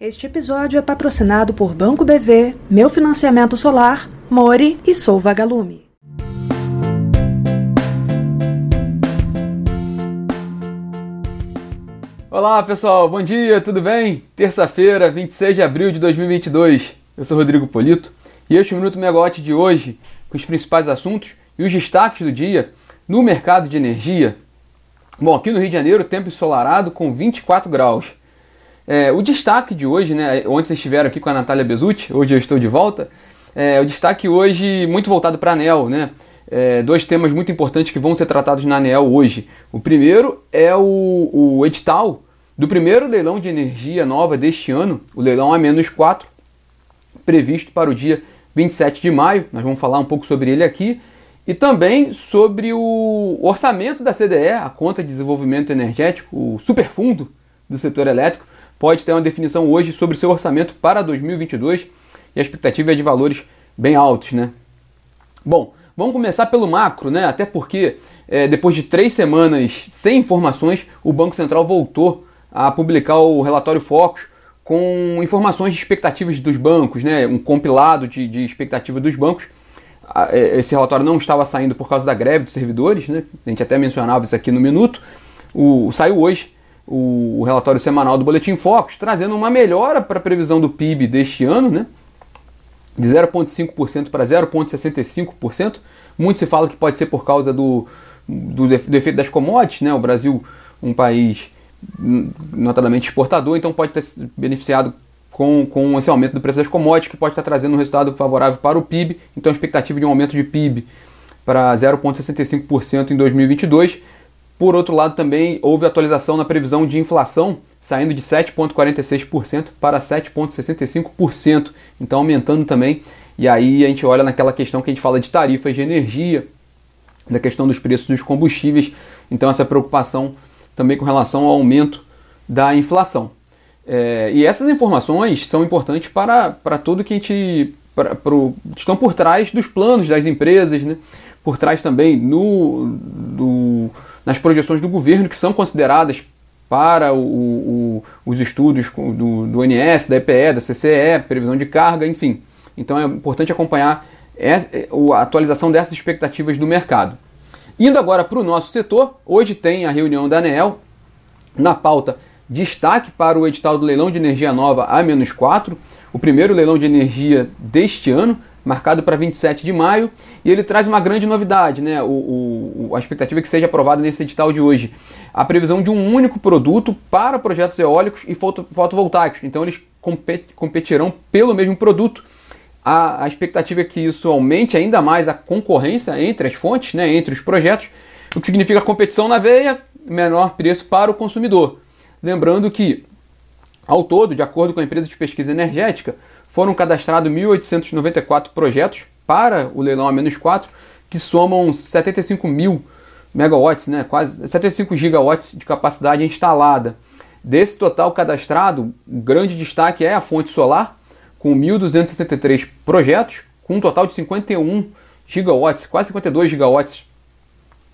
Este episódio é patrocinado por Banco BV, Meu Financiamento Solar, Mori e Sou Vagalume. Olá pessoal, bom dia, tudo bem? Terça-feira, 26 de abril de 2022. Eu sou Rodrigo Polito e este é o Minuto Megawatt de hoje, com os principais assuntos e os destaques do dia no mercado de energia. Bom, aqui no Rio de Janeiro, tempo ensolarado com 24 graus. É, o destaque de hoje, né? Ontem vocês estiveram aqui com a Natália Bezutti, hoje eu estou de volta. É, o destaque hoje muito voltado para a ANEL, né? É, dois temas muito importantes que vão ser tratados na ANEL hoje. O primeiro é o, o edital do primeiro leilão de energia nova deste ano, o leilão A-4, previsto para o dia 27 de maio. Nós vamos falar um pouco sobre ele aqui. E também sobre o orçamento da CDE, a Conta de Desenvolvimento Energético, o superfundo do setor elétrico, pode ter uma definição hoje sobre seu orçamento para 2022 e a expectativa é de valores bem altos, né? Bom, vamos começar pelo macro, né? Até porque é, depois de três semanas sem informações, o Banco Central voltou a publicar o relatório Focus com informações de expectativas dos bancos, né? Um compilado de, de expectativa dos bancos. É, esse relatório não estava saindo por causa da greve dos servidores, né? A gente até mencionava isso aqui no minuto. O, saiu hoje o, relatório semanal do Boletim Focus, trazendo uma melhora para a previsão do PIB deste ano, né? de 0,5% para 0,65%. Muito se fala que pode ser por causa do, do, do efeito das commodities, né? o Brasil um país notadamente exportador, então pode ter beneficiado com, com esse aumento do preço das commodities, que pode estar trazendo um resultado favorável para o PIB, então a expectativa de um aumento de PIB para 0,65% em 2022 por outro lado, também houve atualização na previsão de inflação, saindo de 7,46% para 7,65%, então aumentando também. E aí a gente olha naquela questão que a gente fala de tarifas de energia, da questão dos preços dos combustíveis, então essa preocupação também com relação ao aumento da inflação. É, e essas informações são importantes para, para tudo que a gente. Para, estão por trás dos planos das empresas, né? por trás também no, do, nas projeções do governo, que são consideradas para o, o, os estudos do, do ONS, da EPE, da CCE, previsão de carga, enfim. Então é importante acompanhar é, a atualização dessas expectativas do mercado. Indo agora para o nosso setor, hoje tem a reunião da ANEEL, na pauta destaque para o edital do leilão de energia nova A-4, o primeiro leilão de energia deste ano, marcado para 27 de maio, e ele traz uma grande novidade, né? O, o, a expectativa é que seja aprovada nesse edital de hoje. A previsão de um único produto para projetos eólicos e foto, fotovoltaicos. Então eles compet, competirão pelo mesmo produto. A, a, expectativa é que isso aumente ainda mais a concorrência entre as fontes, né, entre os projetos, o que significa competição na veia, menor preço para o consumidor. Lembrando que, ao todo, de acordo com a empresa de pesquisa energética, foram cadastrados 1.894 projetos para o leilão A-4, que somam 75 mil megawatts, né, quase 75 gigawatts de capacidade instalada. Desse total cadastrado, o grande destaque é a fonte solar, com 1.263 projetos, com um total de 51 gigawatts, quase 52 gigawatts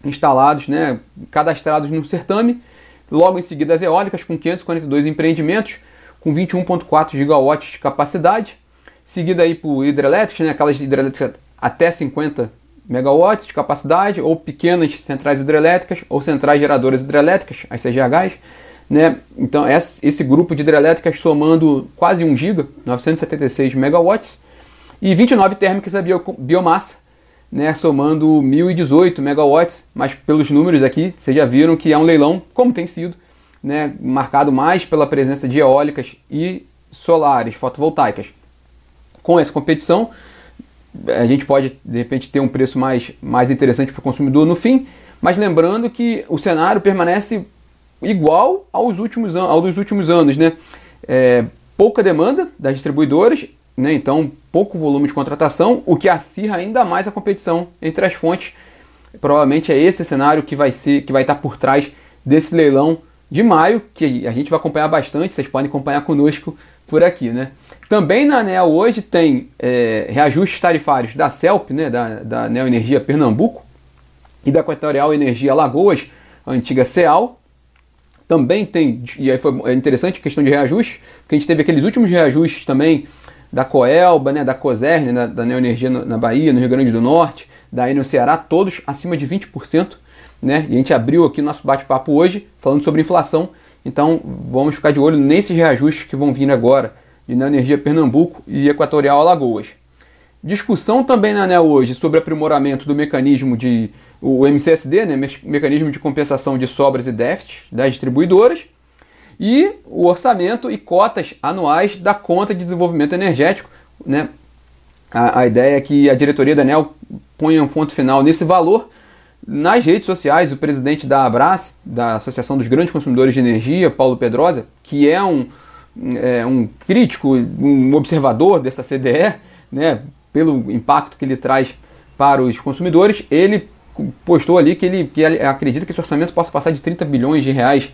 instalados, né, cadastrados no certame. Logo em seguida, as eólicas, com 542 empreendimentos, com 21,4 gigawatts de capacidade, seguida aí por hidrelétricas, né, aquelas hidrelétricas até 50 megawatts de capacidade, ou pequenas centrais hidrelétricas, ou centrais geradoras hidrelétricas, as CGHs, né? Então esse grupo de hidrelétricas somando quase 1 giga, 976 megawatts, e 29 térmicas a biomassa, né, somando 1018 megawatts, mas pelos números aqui, vocês já viram que é um leilão, como tem sido, né, marcado mais pela presença de eólicas e solares, fotovoltaicas. Com essa competição, a gente pode de repente ter um preço mais, mais interessante para o consumidor no fim, mas lembrando que o cenário permanece igual aos últimos, ao dos últimos anos. Né? É, pouca demanda das distribuidoras, né? então pouco volume de contratação, o que acirra ainda mais a competição entre as fontes. Provavelmente é esse cenário que vai ser que vai estar por trás desse leilão de maio, que a gente vai acompanhar bastante, vocês podem acompanhar conosco por aqui, né? Também na ANEL hoje tem é, reajustes tarifários da CELP, né, da, da ANEL Energia Pernambuco, e da Equatorial Energia Lagoas, a antiga CEAL, também tem, e aí foi interessante a questão de reajuste, porque a gente teve aqueles últimos reajustes também da Coelba, né, da Coserne, da, da Neoenergia na Bahia, no Rio Grande do Norte, da no Ceará, todos acima de 20%. Né? A gente abriu aqui nosso bate-papo hoje falando sobre inflação. Então vamos ficar de olho nesses reajustes que vão vir agora de Neoenergia Pernambuco e Equatorial Alagoas. Discussão também na ANEL hoje sobre aprimoramento do mecanismo de o MCSD, né, mecanismo de compensação de sobras e déficits das distribuidoras, e o orçamento e cotas anuais da conta de desenvolvimento energético. Né? A, a ideia é que a diretoria da ANEL ponha um ponto final nesse valor. Nas redes sociais, o presidente da Abras, da Associação dos Grandes Consumidores de Energia, Paulo Pedrosa, que é um, é, um crítico, um observador dessa CDE, né, pelo impacto que ele traz para os consumidores, ele postou ali que ele, que ele acredita que esse orçamento possa passar de 30 bilhões de reais.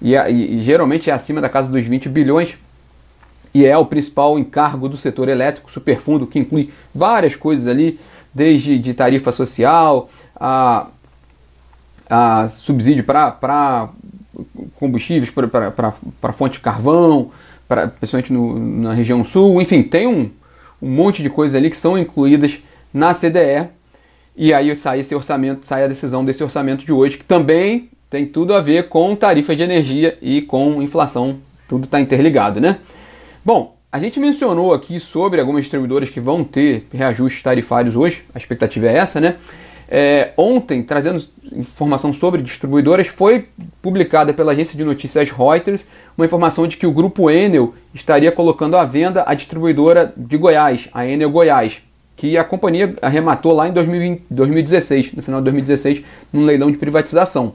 E, e, e, geralmente é acima da casa dos 20 bilhões. E é o principal encargo do setor elétrico, superfundo, que inclui várias coisas ali, desde de tarifa social, a, a subsídio para combustíveis, para fonte de carvão, pra, principalmente no, na região sul, enfim, tem um, um monte de coisas ali que são incluídas na CDE, e aí sai esse orçamento, sai a decisão desse orçamento de hoje, que também tem tudo a ver com tarifa de energia e com inflação, tudo está interligado, né? Bom, a gente mencionou aqui sobre algumas distribuidoras que vão ter reajustes tarifários hoje, a expectativa é essa, né? É, ontem, trazendo informação sobre distribuidoras, foi publicada pela agência de notícias Reuters uma informação de que o grupo Enel estaria colocando à venda a distribuidora de Goiás, a Enel Goiás, que a companhia arrematou lá em 2020, 2016, no final de 2016, num leilão de privatização.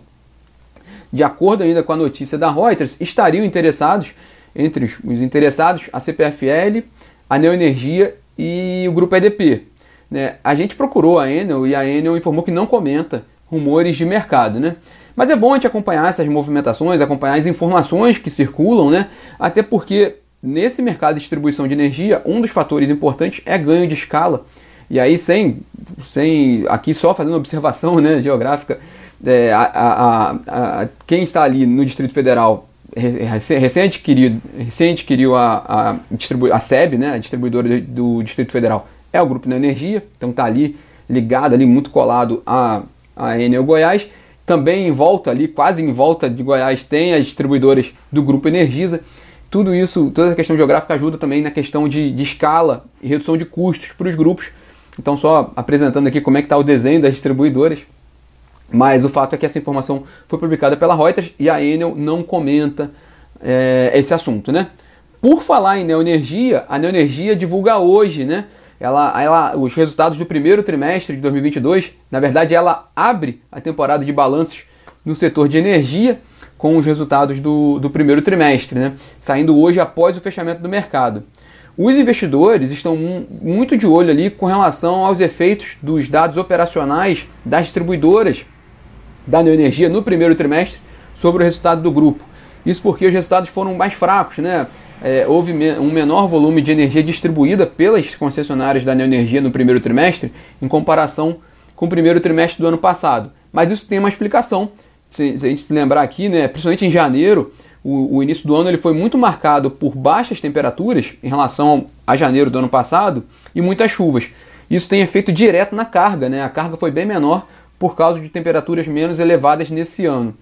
De acordo ainda com a notícia da Reuters, estariam interessados, entre os, os interessados, a CPFL, a Neoenergia e o grupo EDP. Né? A gente procurou a Enel e a Enel informou que não comenta rumores de mercado. Né? Mas é bom a gente acompanhar essas movimentações, acompanhar as informações que circulam, né? até porque nesse mercado de distribuição de energia, um dos fatores importantes é ganho de escala. E aí, sem, sem aqui só fazendo observação né, geográfica, é, a, a, a, quem está ali no Distrito Federal recém adquiriu, recém adquiriu a, a, a SEB, né, a distribuidora do Distrito Federal, é o Grupo da Energia, então está ali ligado, ali muito colado a, a Enel Goiás. Também em volta ali, quase em volta de Goiás, tem as distribuidoras do Grupo Energisa. Tudo isso, toda a questão geográfica ajuda também na questão de, de escala e redução de custos para os grupos. Então, só apresentando aqui como é que está o desenho das distribuidoras. Mas o fato é que essa informação foi publicada pela Reuters e a Enel não comenta é, esse assunto, né? Por falar em Neoenergia, a Neoenergia divulga hoje, né? Ela, ela, os resultados do primeiro trimestre de 2022. Na verdade, ela abre a temporada de balanços no setor de energia com os resultados do, do primeiro trimestre, né? Saindo hoje após o fechamento do mercado. Os investidores estão muito de olho ali com relação aos efeitos dos dados operacionais das distribuidoras da Neoenergia no primeiro trimestre sobre o resultado do grupo. Isso porque os resultados foram mais fracos, né? É, houve um menor volume de energia distribuída pelas concessionárias da Neoenergia no primeiro trimestre em comparação com o primeiro trimestre do ano passado. Mas isso tem uma explicação. Se, se a gente se lembrar aqui, né, principalmente em janeiro, o, o, início do ano ele foi muito marcado por baixas temperaturas em relação a janeiro do ano passado e muitas chuvas. Isso tem efeito direto na carga, né? A carga foi bem menor por causa de temperaturas menos elevadas nesse ano.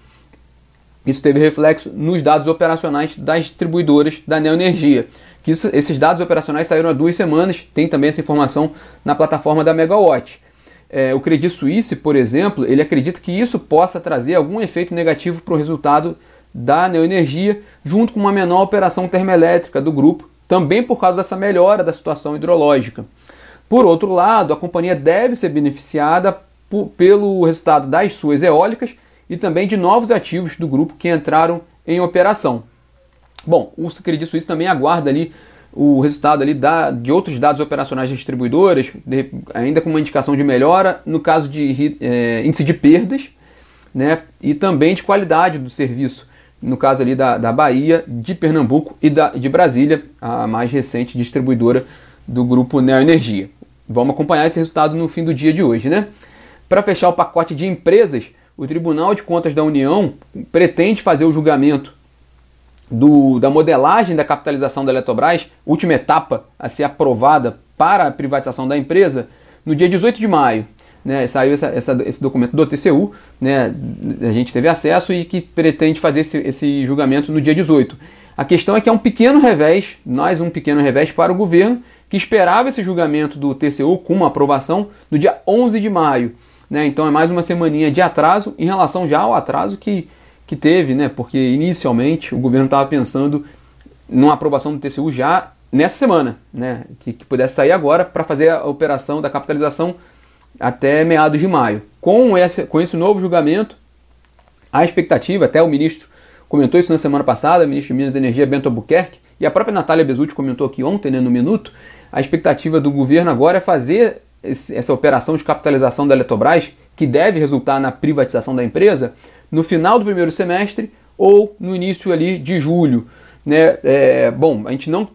Isso teve reflexo nos dados operacionais das distribuidoras da Neoenergia. Que isso, esses dados operacionais saíram há duas semanas, tem também essa informação na plataforma da Megawatt. É, o Credit Suisse, por exemplo, ele acredita que isso possa trazer algum efeito negativo para o resultado da Neoenergia, junto com uma menor operação termoelétrica do grupo, também por causa dessa melhora da situação hidrológica. Por outro lado, a companhia deve ser beneficiada pelo resultado das suas eólicas e também de novos ativos do grupo que entraram em operação. Bom, o Credit Suisse também aguarda ali o resultado ali da, de outros dados operacionais distribuidoras, de, ainda com uma indicação de melhora no caso de é, índice de perdas, né, e também de qualidade do serviço, no caso ali da, da Bahia, de Pernambuco e da, de Brasília, a mais recente distribuidora do grupo Neoenergia. Vamos acompanhar esse resultado no fim do dia de hoje, né? Para fechar o pacote de empresas, o Tribunal de Contas da União pretende fazer o julgamento do, da modelagem da capitalização da Eletrobras, última etapa a ser aprovada para a privatização da empresa, no dia 18 de maio. Né, saiu essa, essa, esse documento do TCU, né, a gente teve acesso e que pretende fazer esse, esse julgamento no dia 18. A questão é que é um pequeno revés, mais um pequeno revés para o governo, que esperava esse julgamento do TCU com uma aprovação no dia 11 de maio. Né? Então é mais uma semaninha de atraso em relação já ao atraso que, que teve, né? porque inicialmente o governo estava pensando numa aprovação do TCU já nessa semana, né? que, que pudesse sair agora para fazer a operação da capitalização até meados de maio. Com esse, com esse novo julgamento, a expectativa, até o ministro comentou isso na semana passada, o ministro de Minas e Energia Bento Albuquerque, e a própria Natália Bezutti comentou aqui ontem, né, no Minuto, a expectativa do governo agora é fazer essa operação de capitalização da Eletrobras, que deve resultar na privatização da empresa, no final do primeiro semestre ou no início ali de julho. Né? É, bom, a gente não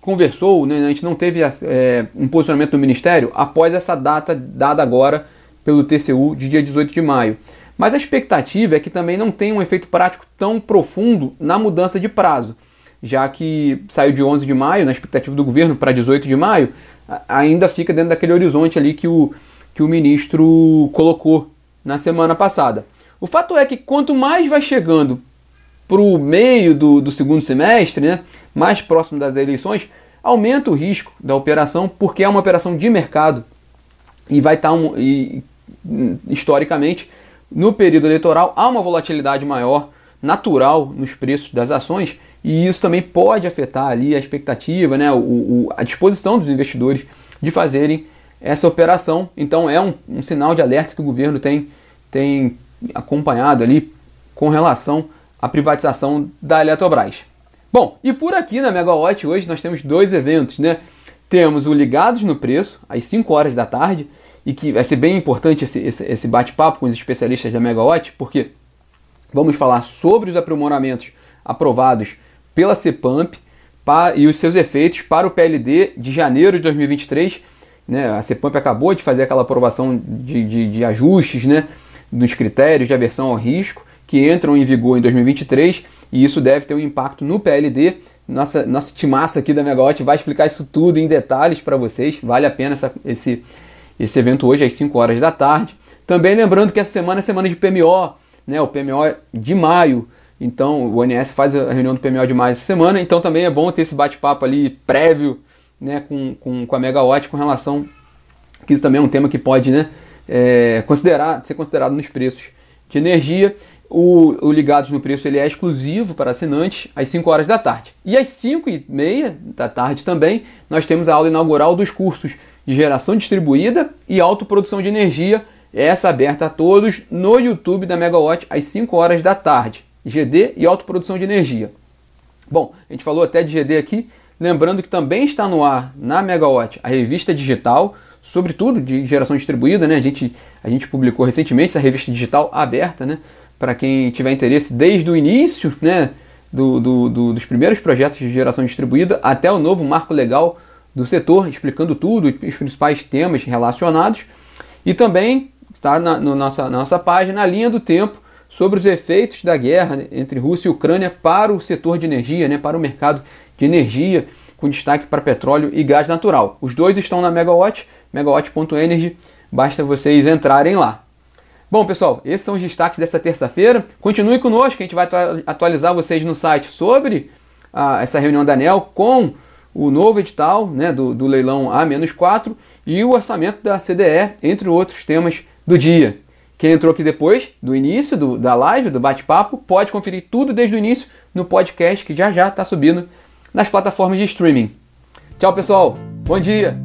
conversou, né, a gente não teve é, um posicionamento do Ministério após essa data dada agora pelo TCU de dia 18 de maio. Mas a expectativa é que também não tenha um efeito prático tão profundo na mudança de prazo, já que saiu de 11 de maio, na expectativa do governo, para 18 de maio, ainda fica dentro daquele horizonte ali que o, que o ministro colocou na semana passada. O fato é que quanto mais vai chegando para o meio do, do segundo semestre, né, mais próximo das eleições, aumenta o risco da operação, porque é uma operação de mercado e vai estar, tá um, e, historicamente, no período eleitoral há uma volatilidade maior natural nos preços das ações e isso também pode afetar ali a expectativa, né, o, o, a disposição dos investidores de fazerem essa operação. Então é um, um sinal de alerta que o governo tem, tem acompanhado ali com relação à privatização da Eletrobras. Bom, e por aqui na Megawatt hoje nós temos dois eventos, né? Temos o Ligados no Preço, às 5 horas da tarde, e que vai ser bem importante esse, esse, esse bate-papo com os especialistas da Megawatt, porque vamos falar sobre os aprimoramentos aprovados pela CEPAMP e os seus efeitos para o PLD de janeiro de 2023. Né? A CEPAMP acabou de fazer aquela aprovação de, de, de ajustes né? dos critérios de aversão ao risco que entram em vigor em 2023 e isso deve ter um impacto no PLD. Nossa, nossa timaça aqui da Megawatt vai explicar isso tudo em detalhes para vocês. Vale a pena essa, esse, esse evento hoje às 5 horas da tarde. Também lembrando que essa semana é semana de PMO, né? O PMO de maio. Então o ONS faz a reunião do PMO de maio essa semana. Então também é bom ter esse bate-papo ali prévio né, com, com, com a Megawatt com relação. Que isso também é um tema que pode né, é, considerar, ser considerado nos preços de energia. O, o, Ligados no Preço ele é exclusivo para assinantes às 5 horas da tarde. E às 5 e meia da tarde também nós temos a aula inaugural dos cursos de geração distribuída e autoprodução de energia, essa aberta a todos no YouTube da Megawatt às 5 horas da tarde. GD e autoprodução de energia. Bom, a gente falou até de GD aqui, lembrando que também está no ar na Megawatt a revista digital, sobretudo de geração distribuída, né? A gente, a gente publicou recentemente essa revista digital aberta, né? Para quem tiver interesse desde o início, né? Do, do, do, dos primeiros projetos de geração distribuída até o novo marco legal do setor, explicando tudo, os principais temas relacionados. E também está na, no nossa, nossa página a linha do tempo sobre os efeitos da guerra entre Rússia e Ucrânia para o setor de energia, né, para o mercado de energia, com destaque para petróleo e gás natural. Os dois estão na Megawatt, megawatt.energy, basta vocês entrarem lá. Bom, pessoal, esses são os destaques dessa terça-feira. Continue conosco, a gente vai atualizar vocês no site sobre ah, essa reunião da ANEL com o novo edital né, do, do leilão A-4 e o orçamento da CDE, entre outros temas do dia. Quem entrou aqui depois do início do, da live, do bate-papo, pode conferir tudo desde o início no podcast que já já está subindo nas plataformas de streaming. Tchau, pessoal. Bom dia.